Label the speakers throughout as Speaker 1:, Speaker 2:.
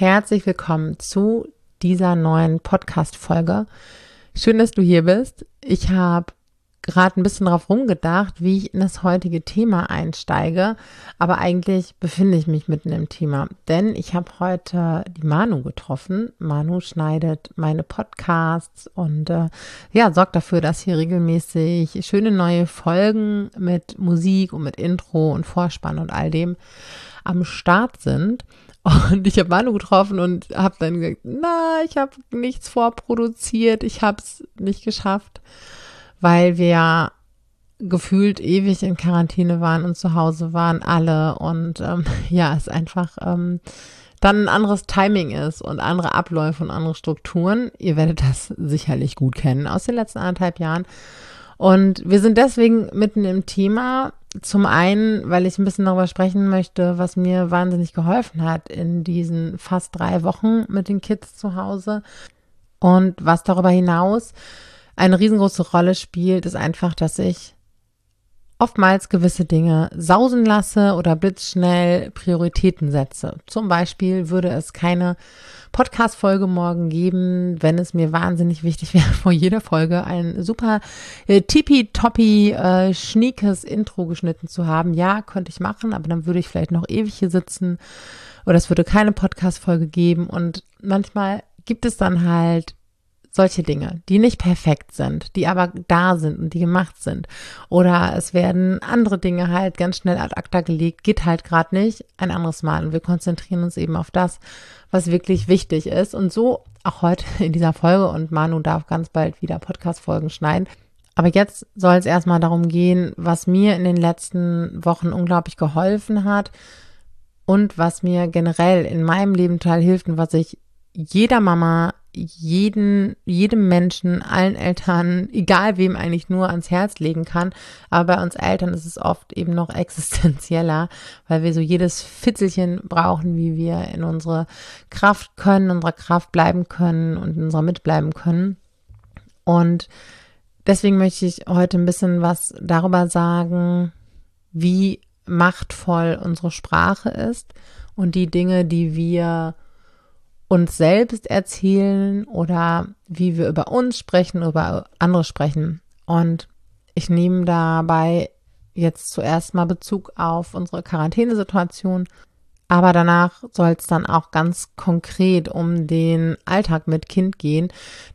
Speaker 1: Herzlich willkommen zu dieser neuen Podcast-Folge. Schön, dass du hier bist. Ich habe gerade ein bisschen drauf rumgedacht, wie ich in das heutige Thema einsteige, aber eigentlich befinde ich mich mitten im Thema, denn ich habe heute die Manu getroffen. Manu schneidet meine Podcasts und äh, ja, sorgt dafür, dass hier regelmäßig schöne neue Folgen mit Musik und mit Intro und Vorspann und all dem am Start sind. Und ich habe Manu getroffen und habe dann gesagt, na, ich habe nichts vorproduziert, ich habe es nicht geschafft, weil wir gefühlt ewig in Quarantäne waren und zu Hause waren alle und ähm, ja, es einfach ähm, dann ein anderes Timing ist und andere Abläufe und andere Strukturen. Ihr werdet das sicherlich gut kennen aus den letzten anderthalb Jahren. Und wir sind deswegen mitten im Thema. Zum einen, weil ich ein bisschen darüber sprechen möchte, was mir wahnsinnig geholfen hat in diesen fast drei Wochen mit den Kids zu Hause. Und was darüber hinaus eine riesengroße Rolle spielt, ist einfach, dass ich oftmals gewisse Dinge sausen lasse oder blitzschnell Prioritäten setze. Zum Beispiel würde es keine Podcast-Folge morgen geben, wenn es mir wahnsinnig wichtig wäre, vor jeder Folge ein super äh, tippitoppi, äh, schniekes Intro geschnitten zu haben. Ja, könnte ich machen, aber dann würde ich vielleicht noch ewig hier sitzen oder es würde keine Podcast-Folge geben und manchmal gibt es dann halt solche Dinge, die nicht perfekt sind, die aber da sind und die gemacht sind. Oder es werden andere Dinge halt ganz schnell ad acta gelegt, geht halt gerade nicht, ein anderes Mal. Und wir konzentrieren uns eben auf das, was wirklich wichtig ist. Und so auch heute in dieser Folge und Manu darf ganz bald wieder Podcast-Folgen schneiden. Aber jetzt soll es erstmal darum gehen, was mir in den letzten Wochen unglaublich geholfen hat und was mir generell in meinem Leben teil hilft und was ich jeder Mama jeden, jedem Menschen, allen Eltern, egal wem eigentlich nur ans Herz legen kann. Aber bei uns Eltern ist es oft eben noch existenzieller, weil wir so jedes Fitzelchen brauchen, wie wir in unsere Kraft können, unserer Kraft bleiben können und in unserer mitbleiben können. Und deswegen möchte ich heute ein bisschen was darüber sagen, wie machtvoll unsere Sprache ist und die Dinge, die wir uns selbst erzählen oder wie wir über uns sprechen, über andere sprechen. Und ich nehme dabei jetzt zuerst mal Bezug auf unsere Quarantänesituation. Aber danach soll es dann auch ganz konkret um den Alltag mit Kind gehen.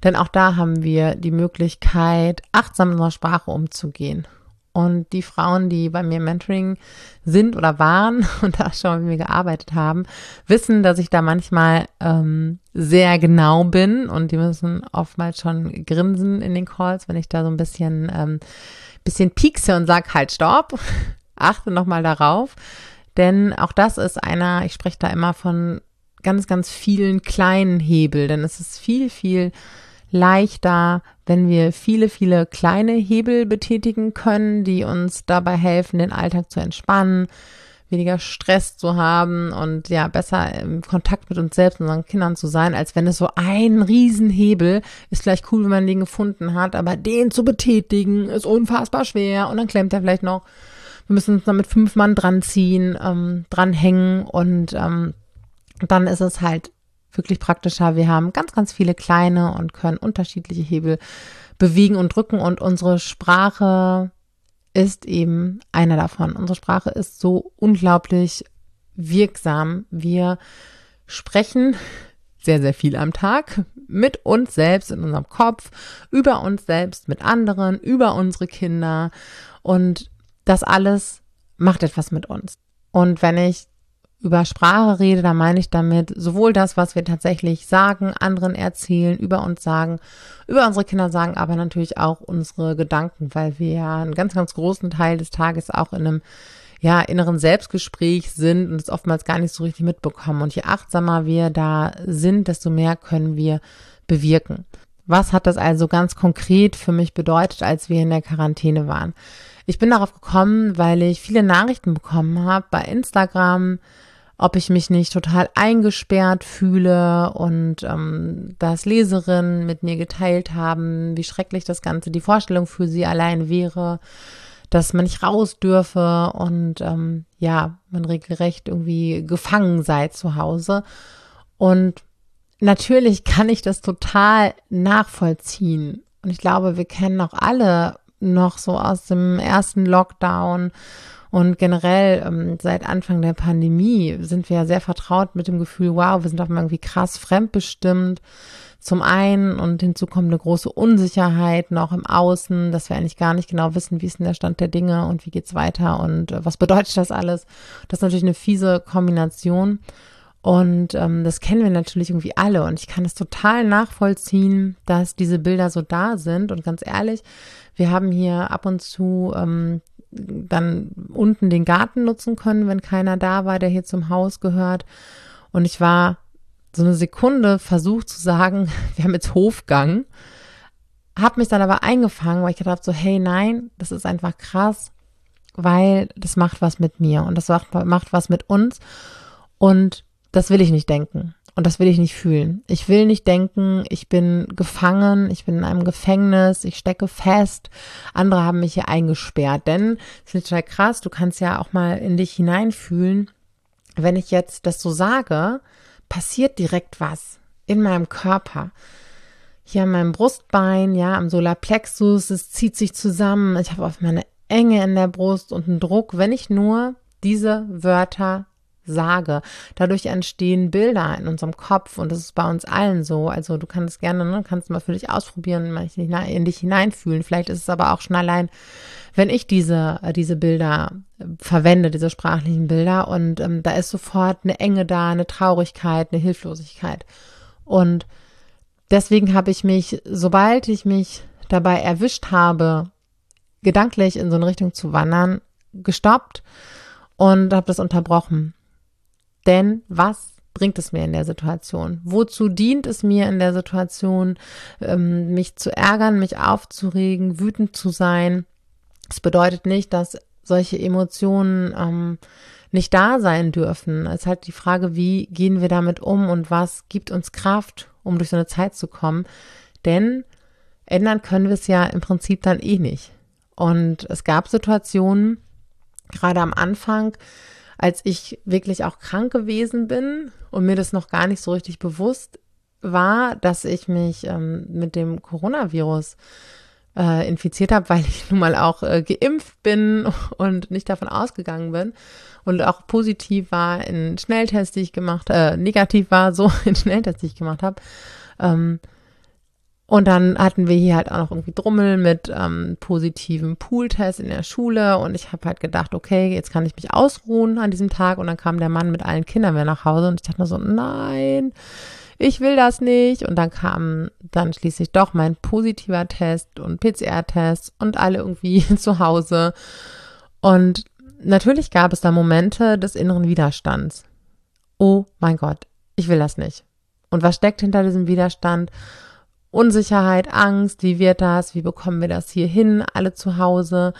Speaker 1: Denn auch da haben wir die Möglichkeit, achtsam in unserer Sprache umzugehen. Und die Frauen, die bei mir Mentoring sind oder waren und da schon mit mir gearbeitet haben, wissen, dass ich da manchmal ähm, sehr genau bin und die müssen oftmals schon grinsen in den Calls, wenn ich da so ein bisschen, ähm, bisschen piekse und sag halt stopp, achte nochmal darauf. Denn auch das ist einer, ich spreche da immer von ganz, ganz vielen kleinen Hebel, denn es ist viel, viel leichter, wenn wir viele, viele kleine Hebel betätigen können, die uns dabei helfen, den Alltag zu entspannen, weniger Stress zu haben und ja, besser im Kontakt mit uns selbst und unseren Kindern zu sein, als wenn es so ein Riesenhebel ist vielleicht cool, wenn man den gefunden hat, aber den zu betätigen ist unfassbar schwer und dann klemmt er vielleicht noch. Wir müssen uns dann mit fünf Mann dran ziehen, ähm, dranhängen und ähm, dann ist es halt wirklich praktischer. Wir haben ganz, ganz viele kleine und können unterschiedliche Hebel bewegen und drücken und unsere Sprache ist eben einer davon. Unsere Sprache ist so unglaublich wirksam. Wir sprechen sehr, sehr viel am Tag mit uns selbst in unserem Kopf, über uns selbst, mit anderen, über unsere Kinder und das alles macht etwas mit uns. Und wenn ich über Sprache rede, da meine ich damit sowohl das, was wir tatsächlich sagen, anderen erzählen, über uns sagen, über unsere Kinder sagen, aber natürlich auch unsere Gedanken, weil wir ja einen ganz, ganz großen Teil des Tages auch in einem ja, inneren Selbstgespräch sind und es oftmals gar nicht so richtig mitbekommen. Und je achtsamer wir da sind, desto mehr können wir bewirken. Was hat das also ganz konkret für mich bedeutet, als wir in der Quarantäne waren? Ich bin darauf gekommen, weil ich viele Nachrichten bekommen habe bei Instagram, ob ich mich nicht total eingesperrt fühle und ähm, dass Leserinnen mit mir geteilt haben, wie schrecklich das Ganze, die Vorstellung für sie allein wäre, dass man nicht raus dürfe und ähm, ja, man regelrecht irgendwie gefangen sei zu Hause. Und natürlich kann ich das total nachvollziehen. Und ich glaube, wir kennen auch alle noch so aus dem ersten Lockdown und generell ähm, seit Anfang der Pandemie sind wir ja sehr vertraut mit dem Gefühl, wow, wir sind auf einmal irgendwie krass fremdbestimmt. Zum einen und hinzu kommt eine große Unsicherheit noch im Außen, dass wir eigentlich gar nicht genau wissen, wie ist denn der Stand der Dinge und wie geht's weiter und äh, was bedeutet das alles. Das ist natürlich eine fiese Kombination. Und ähm, das kennen wir natürlich irgendwie alle. Und ich kann es total nachvollziehen, dass diese Bilder so da sind. Und ganz ehrlich, wir haben hier ab und zu ähm, dann unten den Garten nutzen können, wenn keiner da war, der hier zum Haus gehört. Und ich war so eine Sekunde versucht zu sagen, wir haben jetzt Hofgang. Hab mich dann aber eingefangen, weil ich gedacht habe, so, hey, nein, das ist einfach krass, weil das macht was mit mir und das macht, macht was mit uns. Und das will ich nicht denken. Und das will ich nicht fühlen. Ich will nicht denken, ich bin gefangen, ich bin in einem Gefängnis, ich stecke fest. Andere haben mich hier eingesperrt. Denn, das ist total krass, du kannst ja auch mal in dich hineinfühlen. Wenn ich jetzt das so sage, passiert direkt was in meinem Körper. Hier an meinem Brustbein, ja, am Solarplexus, es zieht sich zusammen. Ich habe auf meine Enge in der Brust und einen Druck, wenn ich nur diese Wörter sage. Dadurch entstehen Bilder in unserem Kopf und das ist bei uns allen so. Also du kannst gerne, ne, kannst mal für dich ausprobieren, mal in dich hineinfühlen. Vielleicht ist es aber auch schon allein, wenn ich diese, äh, diese Bilder äh, verwende, diese sprachlichen Bilder und ähm, da ist sofort eine Enge da, eine Traurigkeit, eine Hilflosigkeit. Und deswegen habe ich mich, sobald ich mich dabei erwischt habe, gedanklich in so eine Richtung zu wandern, gestoppt und habe das unterbrochen denn was bringt es mir in der Situation? Wozu dient es mir in der Situation, ähm, mich zu ärgern, mich aufzuregen, wütend zu sein? Es bedeutet nicht, dass solche Emotionen ähm, nicht da sein dürfen. Es ist halt die Frage, wie gehen wir damit um und was gibt uns Kraft, um durch so eine Zeit zu kommen. Denn ändern können wir es ja im Prinzip dann eh nicht. Und es gab Situationen, gerade am Anfang, als ich wirklich auch krank gewesen bin und mir das noch gar nicht so richtig bewusst war, dass ich mich ähm, mit dem Coronavirus äh, infiziert habe, weil ich nun mal auch äh, geimpft bin und nicht davon ausgegangen bin und auch positiv war in Schnelltest, die ich gemacht, äh, negativ war, so in Schnelltest, die ich gemacht habe. Ähm, und dann hatten wir hier halt auch noch irgendwie Drummel mit ähm, positiven Pooltest in der Schule. Und ich habe halt gedacht, okay, jetzt kann ich mich ausruhen an diesem Tag. Und dann kam der Mann mit allen Kindern wieder nach Hause und ich dachte nur so, nein, ich will das nicht. Und dann kam dann schließlich doch mein positiver Test und PCR-Test und alle irgendwie zu Hause. Und natürlich gab es da Momente des inneren Widerstands. Oh mein Gott, ich will das nicht. Und was steckt hinter diesem Widerstand? Unsicherheit, Angst, wie wird das, wie bekommen wir das hier hin, alle zu Hause.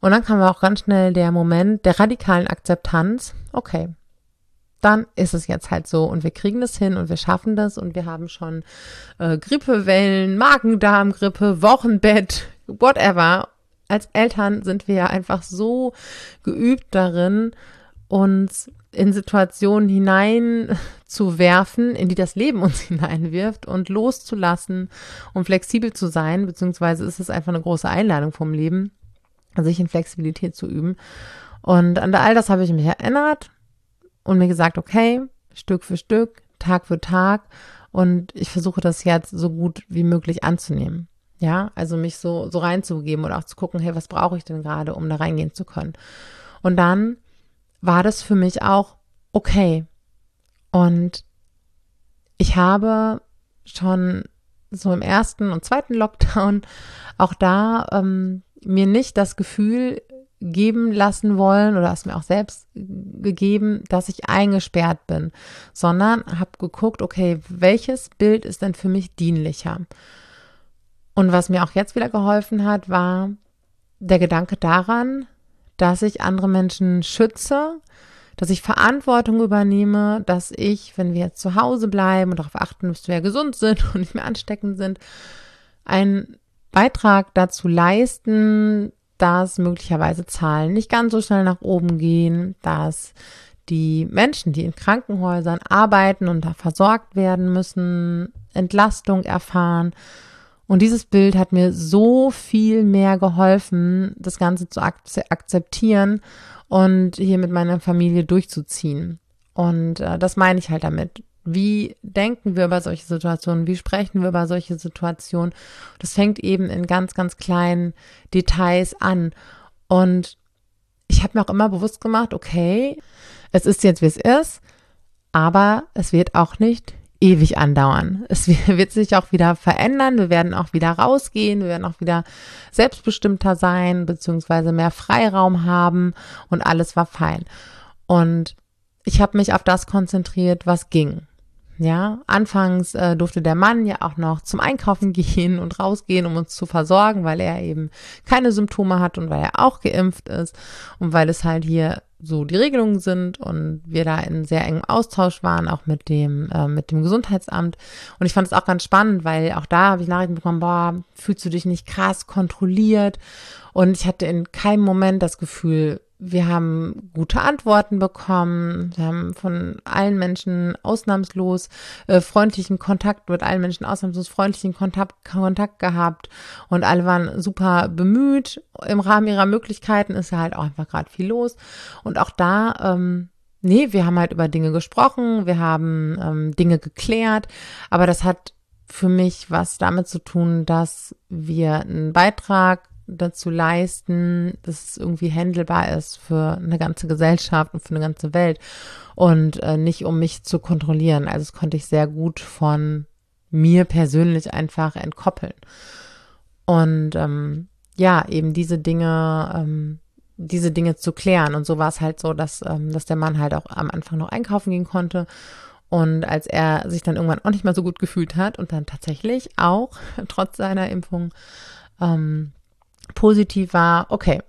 Speaker 1: Und dann kam auch ganz schnell der Moment der radikalen Akzeptanz. Okay, dann ist es jetzt halt so und wir kriegen das hin und wir schaffen das und wir haben schon äh, Grippewellen, Magen-Darm-Grippe, Wochenbett, whatever. Als Eltern sind wir ja einfach so geübt darin, uns in Situationen hineinzuwerfen, in die das Leben uns hineinwirft und loszulassen und flexibel zu sein, beziehungsweise ist es einfach eine große Einladung vom Leben, sich in Flexibilität zu üben. Und an all das habe ich mich erinnert und mir gesagt, okay, Stück für Stück, Tag für Tag und ich versuche das jetzt so gut wie möglich anzunehmen. Ja, also mich so, so reinzugeben oder auch zu gucken, hey, was brauche ich denn gerade, um da reingehen zu können? Und dann war das für mich auch okay. Und ich habe schon so im ersten und zweiten Lockdown auch da ähm, mir nicht das Gefühl geben lassen wollen oder es mir auch selbst gegeben, dass ich eingesperrt bin, sondern habe geguckt, okay, welches Bild ist denn für mich dienlicher? Und was mir auch jetzt wieder geholfen hat, war der Gedanke daran, dass ich andere Menschen schütze, dass ich Verantwortung übernehme, dass ich, wenn wir jetzt zu Hause bleiben und darauf achten, dass wir gesund sind und nicht mehr ansteckend sind, einen Beitrag dazu leisten, dass möglicherweise Zahlen nicht ganz so schnell nach oben gehen, dass die Menschen, die in Krankenhäusern arbeiten und da versorgt werden müssen, Entlastung erfahren. Und dieses Bild hat mir so viel mehr geholfen, das Ganze zu akzeptieren und hier mit meiner Familie durchzuziehen. Und äh, das meine ich halt damit. Wie denken wir über solche Situationen? Wie sprechen wir über solche Situationen? Das fängt eben in ganz, ganz kleinen Details an. Und ich habe mir auch immer bewusst gemacht, okay, es ist jetzt, wie es ist, aber es wird auch nicht ewig andauern. Es wird sich auch wieder verändern. Wir werden auch wieder rausgehen. Wir werden auch wieder selbstbestimmter sein, beziehungsweise mehr Freiraum haben und alles war fein. Und ich habe mich auf das konzentriert, was ging. Ja, anfangs äh, durfte der Mann ja auch noch zum Einkaufen gehen und rausgehen, um uns zu versorgen, weil er eben keine Symptome hat und weil er auch geimpft ist und weil es halt hier so die Regelungen sind und wir da in sehr engem Austausch waren, auch mit dem, äh, mit dem Gesundheitsamt. Und ich fand es auch ganz spannend, weil auch da habe ich Nachrichten bekommen, boah, fühlst du dich nicht krass kontrolliert? Und ich hatte in keinem Moment das Gefühl, wir haben gute Antworten bekommen. Wir haben von allen Menschen ausnahmslos äh, freundlichen Kontakt, mit allen Menschen ausnahmslos freundlichen Kontakt, Kontakt gehabt. Und alle waren super bemüht. Im Rahmen ihrer Möglichkeiten ist ja halt auch einfach gerade viel los. Und auch da, ähm, nee, wir haben halt über Dinge gesprochen, wir haben ähm, Dinge geklärt. Aber das hat für mich was damit zu tun, dass wir einen Beitrag dazu leisten, dass es irgendwie handelbar ist für eine ganze Gesellschaft und für eine ganze Welt und äh, nicht um mich zu kontrollieren. Also das konnte ich sehr gut von mir persönlich einfach entkoppeln. Und ähm, ja, eben diese Dinge, ähm, diese Dinge zu klären. Und so war es halt so, dass, ähm, dass der Mann halt auch am Anfang noch einkaufen gehen konnte. Und als er sich dann irgendwann auch nicht mehr so gut gefühlt hat und dann tatsächlich auch trotz seiner Impfung ähm, positiv war, okay,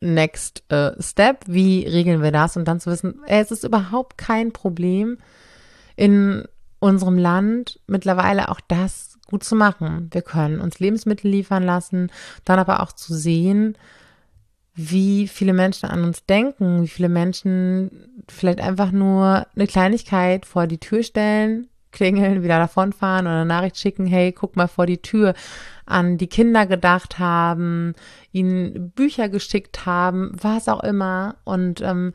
Speaker 1: next uh, step, wie regeln wir das? Und dann zu wissen, es ist überhaupt kein Problem in unserem Land mittlerweile auch das gut zu machen. Wir können uns Lebensmittel liefern lassen, dann aber auch zu sehen, wie viele Menschen an uns denken, wie viele Menschen vielleicht einfach nur eine Kleinigkeit vor die Tür stellen, klingeln, wieder davonfahren oder eine Nachricht schicken, hey, guck mal vor die Tür, an die Kinder gedacht haben, ihnen Bücher geschickt haben, was auch immer. Und ähm,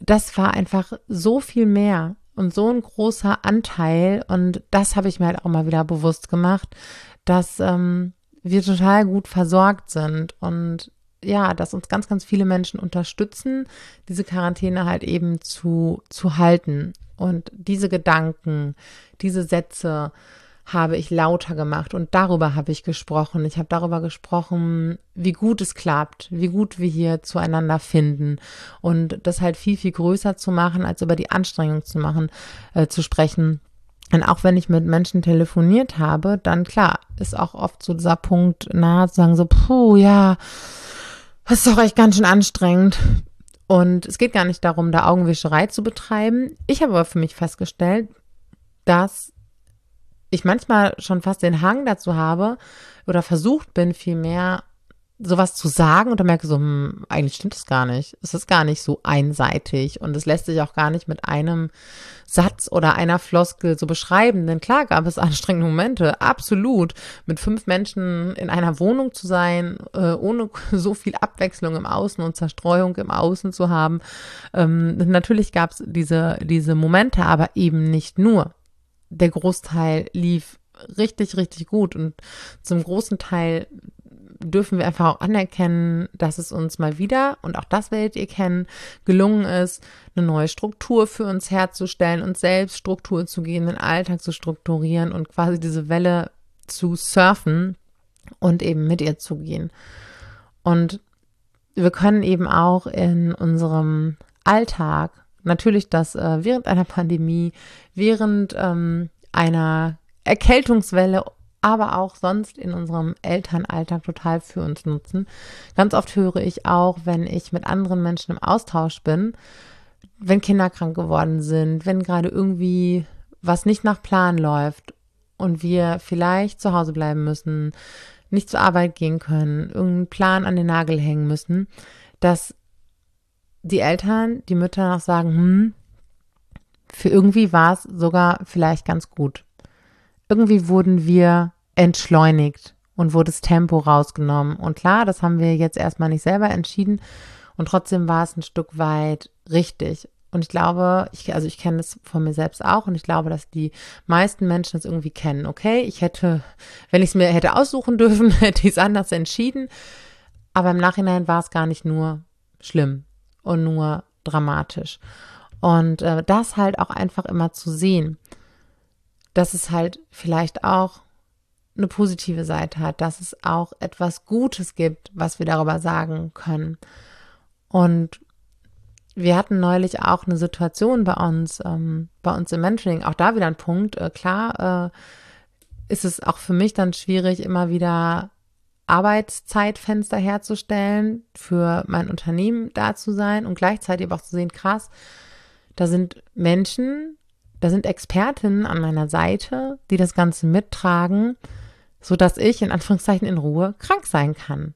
Speaker 1: das war einfach so viel mehr und so ein großer Anteil. Und das habe ich mir halt auch mal wieder bewusst gemacht, dass ähm, wir total gut versorgt sind und ja, dass uns ganz, ganz viele Menschen unterstützen, diese Quarantäne halt eben zu, zu halten. Und diese Gedanken, diese Sätze habe ich lauter gemacht und darüber habe ich gesprochen. Ich habe darüber gesprochen, wie gut es klappt, wie gut wir hier zueinander finden und das halt viel, viel größer zu machen, als über die Anstrengung zu machen, äh, zu sprechen. Und auch wenn ich mit Menschen telefoniert habe, dann klar, ist auch oft so dieser Punkt nahe zu sagen so, puh, ja, das ist doch echt ganz schön anstrengend. Und es geht gar nicht darum, da Augenwischerei zu betreiben. Ich habe aber für mich festgestellt, dass ich manchmal schon fast den Hang dazu habe oder versucht bin, vielmehr sowas zu sagen und dann merke so, hm, eigentlich stimmt es gar nicht. Es ist gar nicht so einseitig und es lässt sich auch gar nicht mit einem Satz oder einer Floskel so beschreiben. Denn klar gab es anstrengende Momente, absolut. Mit fünf Menschen in einer Wohnung zu sein, äh, ohne so viel Abwechslung im Außen und Zerstreuung im Außen zu haben. Ähm, natürlich gab es diese, diese Momente, aber eben nicht nur der Großteil lief richtig, richtig gut und zum großen Teil dürfen wir einfach auch anerkennen, dass es uns mal wieder, und auch das werdet ihr kennen, gelungen ist, eine neue Struktur für uns herzustellen, uns selbst Struktur zu geben, den Alltag zu strukturieren und quasi diese Welle zu surfen und eben mit ihr zu gehen. Und wir können eben auch in unserem Alltag natürlich das äh, während einer Pandemie, während ähm, einer Erkältungswelle, aber auch sonst in unserem Elternalltag total für uns nutzen. Ganz oft höre ich auch, wenn ich mit anderen Menschen im Austausch bin, wenn Kinder krank geworden sind, wenn gerade irgendwie was nicht nach Plan läuft und wir vielleicht zu Hause bleiben müssen, nicht zur Arbeit gehen können, irgendeinen Plan an den Nagel hängen müssen, dass die Eltern, die Mütter noch sagen, hm, für irgendwie war es sogar vielleicht ganz gut. Irgendwie wurden wir entschleunigt und wurde das Tempo rausgenommen. Und klar, das haben wir jetzt erstmal nicht selber entschieden. Und trotzdem war es ein Stück weit richtig. Und ich glaube, ich, also ich kenne das von mir selbst auch und ich glaube, dass die meisten Menschen das irgendwie kennen. Okay, ich hätte, wenn ich es mir hätte aussuchen dürfen, hätte ich es anders entschieden. Aber im Nachhinein war es gar nicht nur schlimm und nur dramatisch. Und äh, das halt auch einfach immer zu sehen, dass es halt vielleicht auch eine positive Seite hat, dass es auch etwas Gutes gibt, was wir darüber sagen können. Und wir hatten neulich auch eine Situation bei uns, ähm, bei uns im Mentoring, auch da wieder ein Punkt. Äh, klar äh, ist es auch für mich dann schwierig, immer wieder Arbeitszeitfenster herzustellen, für mein Unternehmen da zu sein und gleichzeitig aber auch zu sehen, krass, da sind Menschen, da sind Expertinnen an meiner Seite, die das Ganze mittragen, so dass ich in Anführungszeichen in Ruhe krank sein kann,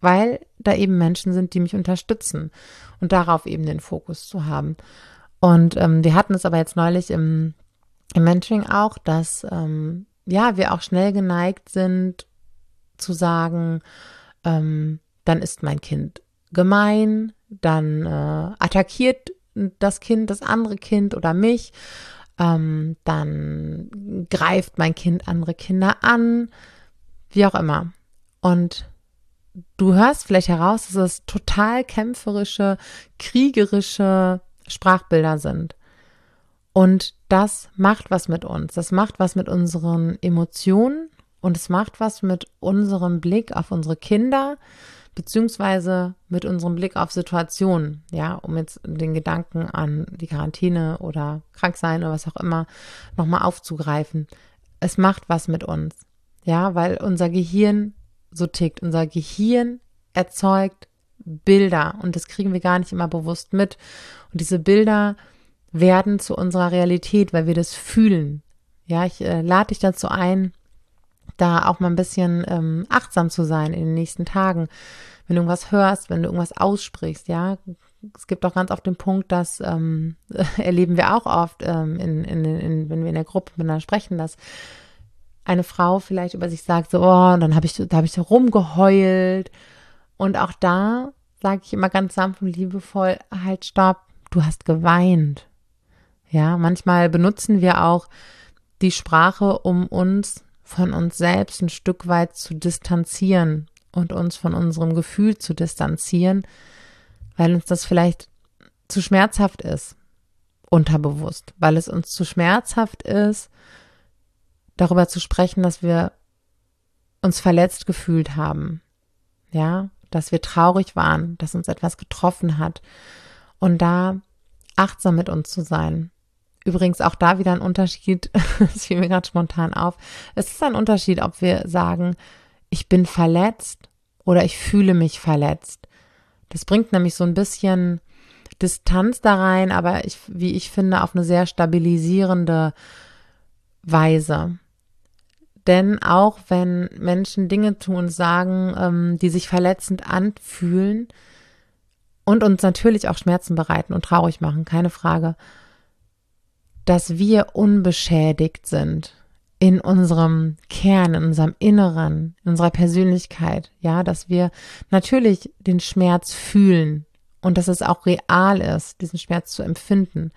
Speaker 1: weil da eben Menschen sind, die mich unterstützen und darauf eben den Fokus zu haben. Und ähm, wir hatten es aber jetzt neulich im, im Mentoring auch, dass ähm, ja wir auch schnell geneigt sind, zu sagen, ähm, dann ist mein Kind gemein, dann äh, attackiert das Kind das andere Kind oder mich, ähm, dann greift mein Kind andere Kinder an, wie auch immer. Und du hörst vielleicht heraus, dass es total kämpferische, kriegerische Sprachbilder sind. Und das macht was mit uns. Das macht was mit unseren Emotionen und es macht was mit unserem Blick auf unsere Kinder, beziehungsweise mit unserem Blick auf Situationen, ja, um jetzt den Gedanken an die Quarantäne oder Kranksein oder was auch immer nochmal aufzugreifen. Es macht was mit uns, ja, weil unser Gehirn so tickt. Unser Gehirn erzeugt Bilder und das kriegen wir gar nicht immer bewusst mit. Und diese Bilder werden zu unserer Realität, weil wir das fühlen. Ja, ich äh, lade dich dazu ein, da auch mal ein bisschen ähm, achtsam zu sein in den nächsten Tagen. Wenn du irgendwas hörst, wenn du irgendwas aussprichst, ja. Es gibt auch ganz oft den Punkt, dass ähm, erleben wir auch oft, ähm, in, in, in, wenn wir in der Gruppe miteinander sprechen, dass eine Frau vielleicht über sich sagt, so, oh, und dann habe ich, da habe ich so rumgeheult. Und auch da sage ich immer ganz sanft und liebevoll, halt, stopp, du hast geweint. Ja, manchmal benutzen wir auch die Sprache, um uns von uns selbst ein Stück weit zu distanzieren und uns von unserem Gefühl zu distanzieren, weil uns das vielleicht zu schmerzhaft ist, unterbewusst, weil es uns zu schmerzhaft ist, darüber zu sprechen, dass wir uns verletzt gefühlt haben, ja, dass wir traurig waren, dass uns etwas getroffen hat. Und da achtsam mit uns zu sein Übrigens auch da wieder ein Unterschied, das fiel mir gerade spontan auf. Es ist ein Unterschied, ob wir sagen, ich bin verletzt oder ich fühle mich verletzt. Das bringt nämlich so ein bisschen Distanz da rein, aber ich, wie ich finde, auf eine sehr stabilisierende Weise. Denn auch wenn Menschen Dinge tun und sagen, ähm, die sich verletzend anfühlen und uns natürlich auch Schmerzen bereiten und traurig machen, keine Frage, dass wir unbeschädigt sind in unserem Kern, in unserem Inneren, in unserer Persönlichkeit, ja, dass wir natürlich den Schmerz fühlen und dass es auch real ist, diesen Schmerz zu empfinden,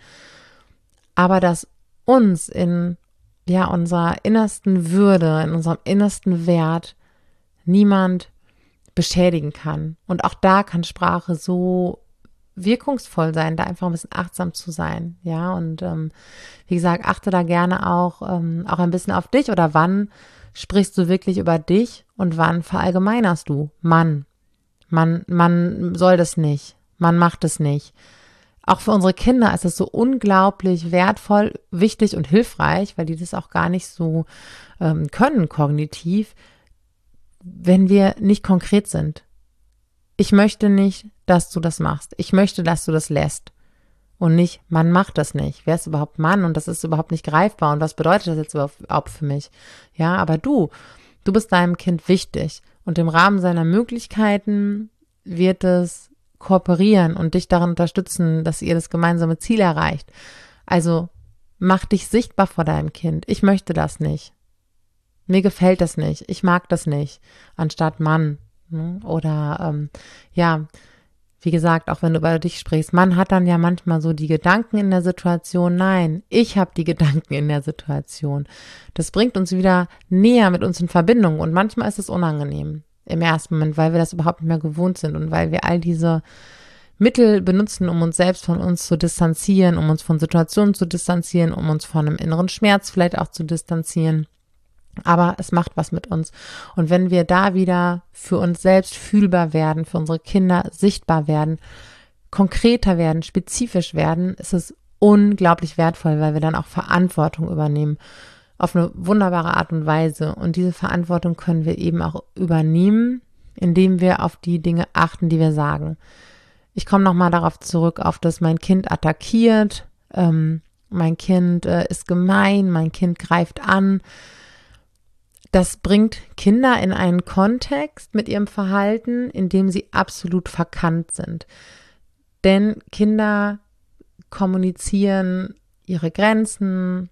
Speaker 1: aber dass uns in ja unserer innersten Würde, in unserem innersten Wert niemand beschädigen kann. Und auch da kann Sprache so wirkungsvoll sein, da einfach ein bisschen achtsam zu sein. Ja, und ähm, wie gesagt, achte da gerne auch, ähm, auch ein bisschen auf dich oder wann sprichst du wirklich über dich und wann verallgemeinerst du? Mann. Man, man soll das nicht. Man macht es nicht. Auch für unsere Kinder ist es so unglaublich wertvoll, wichtig und hilfreich, weil die das auch gar nicht so ähm, können kognitiv, wenn wir nicht konkret sind. Ich möchte nicht, dass du das machst. Ich möchte, dass du das lässt. Und nicht, man macht das nicht. Wer ist überhaupt Mann? Und das ist überhaupt nicht greifbar. Und was bedeutet das jetzt überhaupt für mich? Ja, aber du, du bist deinem Kind wichtig. Und im Rahmen seiner Möglichkeiten wird es kooperieren und dich daran unterstützen, dass ihr das gemeinsame Ziel erreicht. Also mach dich sichtbar vor deinem Kind. Ich möchte das nicht. Mir gefällt das nicht. Ich mag das nicht. Anstatt Mann. Ne? Oder ähm, ja, wie gesagt, auch wenn du über dich sprichst, man hat dann ja manchmal so die Gedanken in der Situation. Nein, ich habe die Gedanken in der Situation. Das bringt uns wieder näher mit uns in Verbindung und manchmal ist es unangenehm im ersten Moment, weil wir das überhaupt nicht mehr gewohnt sind und weil wir all diese Mittel benutzen, um uns selbst von uns zu distanzieren, um uns von Situationen zu distanzieren, um uns von einem inneren Schmerz vielleicht auch zu distanzieren. Aber es macht was mit uns. Und wenn wir da wieder für uns selbst fühlbar werden, für unsere Kinder sichtbar werden, konkreter werden, spezifisch werden, ist es unglaublich wertvoll, weil wir dann auch Verantwortung übernehmen auf eine wunderbare Art und Weise. Und diese Verantwortung können wir eben auch übernehmen, indem wir auf die Dinge achten, die wir sagen. Ich komme nochmal darauf zurück, auf das mein Kind attackiert, ähm, mein Kind äh, ist gemein, mein Kind greift an das bringt Kinder in einen Kontext mit ihrem Verhalten, in dem sie absolut verkannt sind. Denn Kinder kommunizieren ihre Grenzen,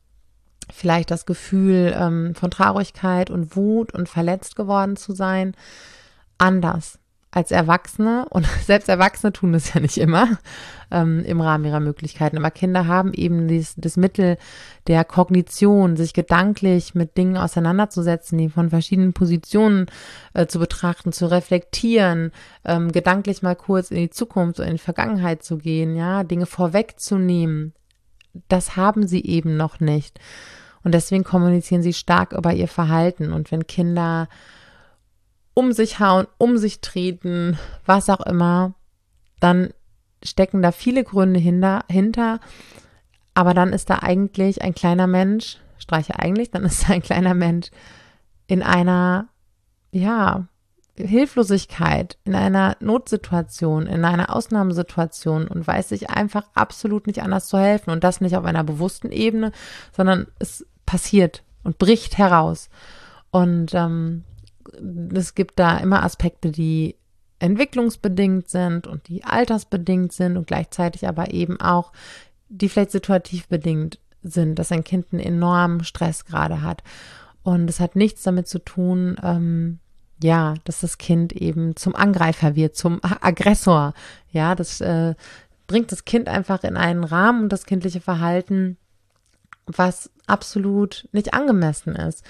Speaker 1: vielleicht das Gefühl ähm, von Traurigkeit und Wut und verletzt geworden zu sein, anders als Erwachsene, und selbst Erwachsene tun das ja nicht immer ähm, im Rahmen ihrer Möglichkeiten, aber Kinder haben eben dies, das Mittel der Kognition, sich gedanklich mit Dingen auseinanderzusetzen, die von verschiedenen Positionen äh, zu betrachten, zu reflektieren, ähm, gedanklich mal kurz in die Zukunft oder in die Vergangenheit zu gehen, ja, Dinge vorwegzunehmen. Das haben sie eben noch nicht. Und deswegen kommunizieren sie stark über ihr Verhalten. Und wenn Kinder um sich hauen, um sich treten, was auch immer, dann stecken da viele Gründe hinter. Aber dann ist da eigentlich ein kleiner Mensch, streiche eigentlich, dann ist da ein kleiner Mensch in einer, ja, Hilflosigkeit, in einer Notsituation, in einer Ausnahmesituation und weiß sich einfach absolut nicht anders zu helfen. Und das nicht auf einer bewussten Ebene, sondern es passiert und bricht heraus. Und ähm, es gibt da immer Aspekte, die entwicklungsbedingt sind und die altersbedingt sind und gleichzeitig aber eben auch, die vielleicht situativ bedingt sind, dass ein Kind einen enormen Stress gerade hat. Und es hat nichts damit zu tun, ähm, ja, dass das Kind eben zum Angreifer wird, zum Aggressor. Ja, das äh, bringt das Kind einfach in einen Rahmen und das kindliche Verhalten, was absolut nicht angemessen ist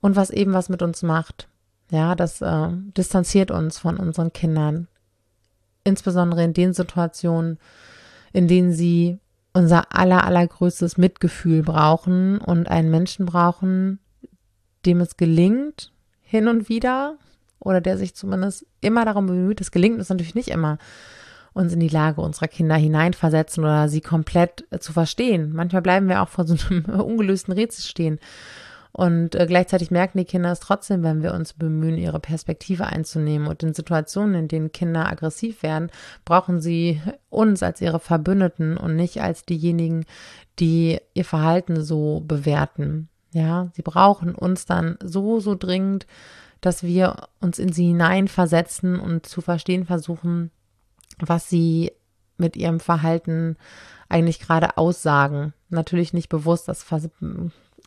Speaker 1: und was eben was mit uns macht. Ja, das äh, distanziert uns von unseren Kindern. Insbesondere in den Situationen, in denen sie unser aller, allergrößtes Mitgefühl brauchen und einen Menschen brauchen, dem es gelingt, hin und wieder, oder der sich zumindest immer darum bemüht, es gelingt uns natürlich nicht immer, uns in die Lage unserer Kinder hineinversetzen oder sie komplett äh, zu verstehen. Manchmal bleiben wir auch vor so einem ungelösten Rätsel stehen und äh, gleichzeitig merken die Kinder es trotzdem, wenn wir uns bemühen, ihre Perspektive einzunehmen. Und in Situationen, in denen Kinder aggressiv werden, brauchen sie uns als ihre Verbündeten und nicht als diejenigen, die ihr Verhalten so bewerten. Ja, sie brauchen uns dann so, so dringend, dass wir uns in sie hineinversetzen und zu verstehen versuchen, was sie mit ihrem Verhalten eigentlich gerade aussagen. Natürlich nicht bewusst, das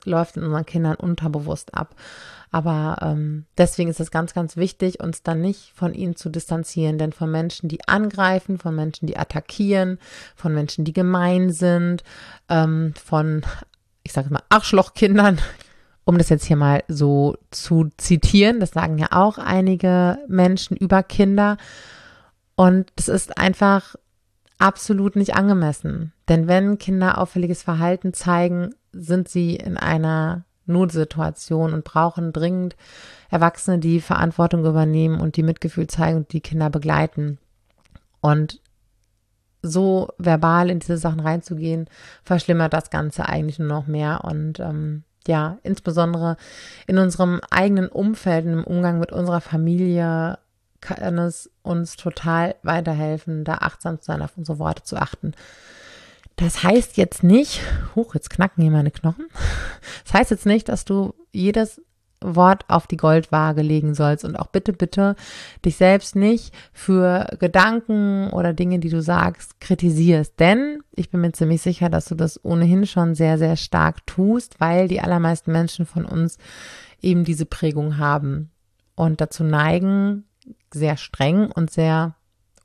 Speaker 1: läuft in unseren Kindern unterbewusst ab. Aber ähm, deswegen ist es ganz, ganz wichtig, uns dann nicht von ihnen zu distanzieren. Denn von Menschen, die angreifen, von Menschen, die attackieren, von Menschen, die gemein sind, ähm, von, ich sage mal, Arschlochkindern, um das jetzt hier mal so zu zitieren, das sagen ja auch einige Menschen über Kinder. Und es ist einfach absolut nicht angemessen. Denn wenn Kinder auffälliges Verhalten zeigen, sind sie in einer Notsituation und brauchen dringend Erwachsene, die Verantwortung übernehmen und die Mitgefühl zeigen und die Kinder begleiten. Und so verbal in diese Sachen reinzugehen, verschlimmert das Ganze eigentlich nur noch mehr. Und ähm, ja, insbesondere in unserem eigenen Umfeld, im Umgang mit unserer Familie, kann es uns total weiterhelfen, da achtsam zu sein, auf unsere Worte zu achten. Das heißt jetzt nicht, hoch, jetzt knacken hier meine Knochen. Das heißt jetzt nicht, dass du jedes Wort auf die Goldwaage legen sollst und auch bitte, bitte dich selbst nicht für Gedanken oder Dinge, die du sagst, kritisierst. Denn ich bin mir ziemlich sicher, dass du das ohnehin schon sehr, sehr stark tust, weil die allermeisten Menschen von uns eben diese Prägung haben und dazu neigen, sehr streng und sehr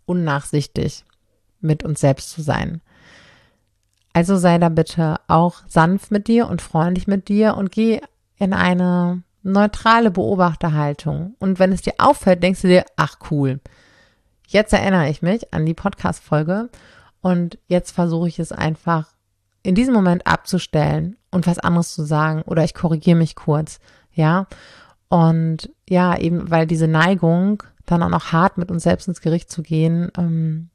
Speaker 1: unnachsichtig mit uns selbst zu sein. Also sei da bitte auch sanft mit dir und freundlich mit dir und geh in eine neutrale Beobachterhaltung. Und wenn es dir auffällt, denkst du dir, ach cool. Jetzt erinnere ich mich an die Podcast-Folge und jetzt versuche ich es einfach in diesem Moment abzustellen und was anderes zu sagen oder ich korrigiere mich kurz, ja. Und ja, eben weil diese Neigung, dann auch noch hart mit uns selbst ins Gericht zu gehen, ähm,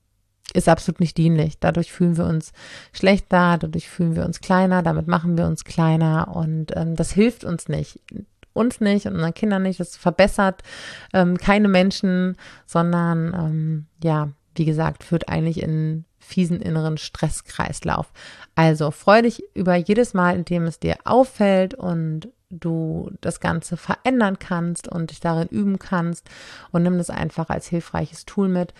Speaker 1: ist absolut nicht dienlich. Dadurch fühlen wir uns schlechter, dadurch fühlen wir uns kleiner, damit machen wir uns kleiner und ähm, das hilft uns nicht. Uns nicht und unseren Kindern nicht. Das verbessert ähm, keine Menschen, sondern ähm, ja, wie gesagt, führt eigentlich in fiesen inneren Stresskreislauf. Also freu dich über jedes Mal, in dem es dir auffällt und du das Ganze verändern kannst und dich darin üben kannst und nimm das einfach als hilfreiches Tool mit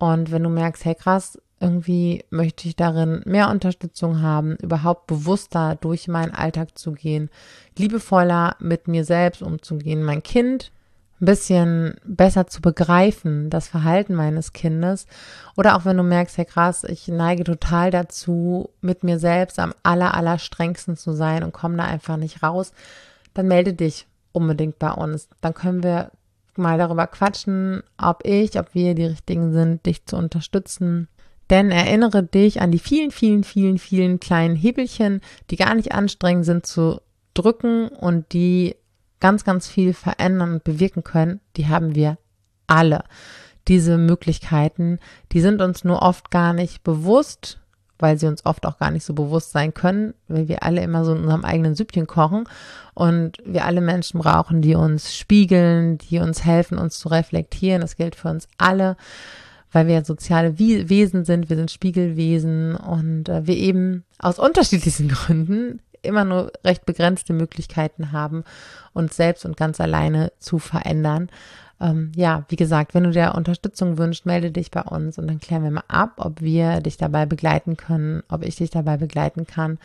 Speaker 1: und wenn du merkst, hey krass, irgendwie möchte ich darin mehr Unterstützung haben, überhaupt bewusster durch meinen Alltag zu gehen, liebevoller mit mir selbst umzugehen, mein Kind ein bisschen besser zu begreifen, das Verhalten meines Kindes. Oder auch wenn du merkst, hey krass, ich neige total dazu, mit mir selbst am aller, aller strengsten zu sein und komme da einfach nicht raus, dann melde dich unbedingt bei uns. Dann können wir mal darüber quatschen, ob ich, ob wir die Richtigen sind, dich zu unterstützen. Denn erinnere dich an die vielen, vielen, vielen, vielen kleinen Hebelchen, die gar nicht anstrengend sind zu drücken und die ganz, ganz viel verändern und bewirken können. Die haben wir alle. Diese Möglichkeiten, die sind uns nur oft gar nicht bewusst weil sie uns oft auch gar nicht so bewusst sein können, weil wir alle immer so in unserem eigenen Süppchen kochen und wir alle Menschen brauchen, die uns spiegeln, die uns helfen, uns zu reflektieren. Das gilt für uns alle, weil wir soziale Wesen sind, wir sind Spiegelwesen und äh, wir eben aus unterschiedlichsten Gründen immer nur recht begrenzte Möglichkeiten haben, uns selbst und ganz alleine zu verändern ähm, ja, wie gesagt, wenn du dir Unterstützung wünschst, melde dich bei uns und dann klären wir mal ab, ob wir dich dabei begleiten können, ob ich dich dabei begleiten kann.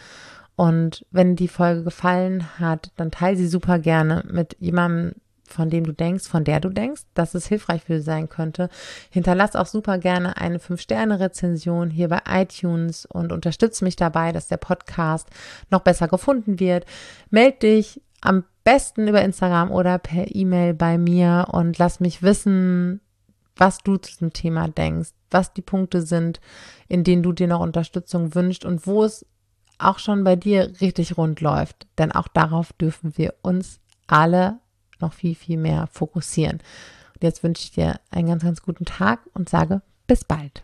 Speaker 1: Und wenn die Folge gefallen hat, dann teile sie super gerne mit jemandem, von dem du denkst, von der du denkst, dass es hilfreich für dich sein könnte. Hinterlass auch super gerne eine 5-Sterne-Rezension hier bei iTunes und unterstütze mich dabei, dass der Podcast noch besser gefunden wird. Meld dich am besten über Instagram oder per E-Mail bei mir und lass mich wissen, was du zu diesem Thema denkst, was die Punkte sind, in denen du dir noch Unterstützung wünschst und wo es auch schon bei dir richtig rund läuft. Denn auch darauf dürfen wir uns alle noch viel, viel mehr fokussieren. Und jetzt wünsche ich dir einen ganz, ganz guten Tag und sage bis bald.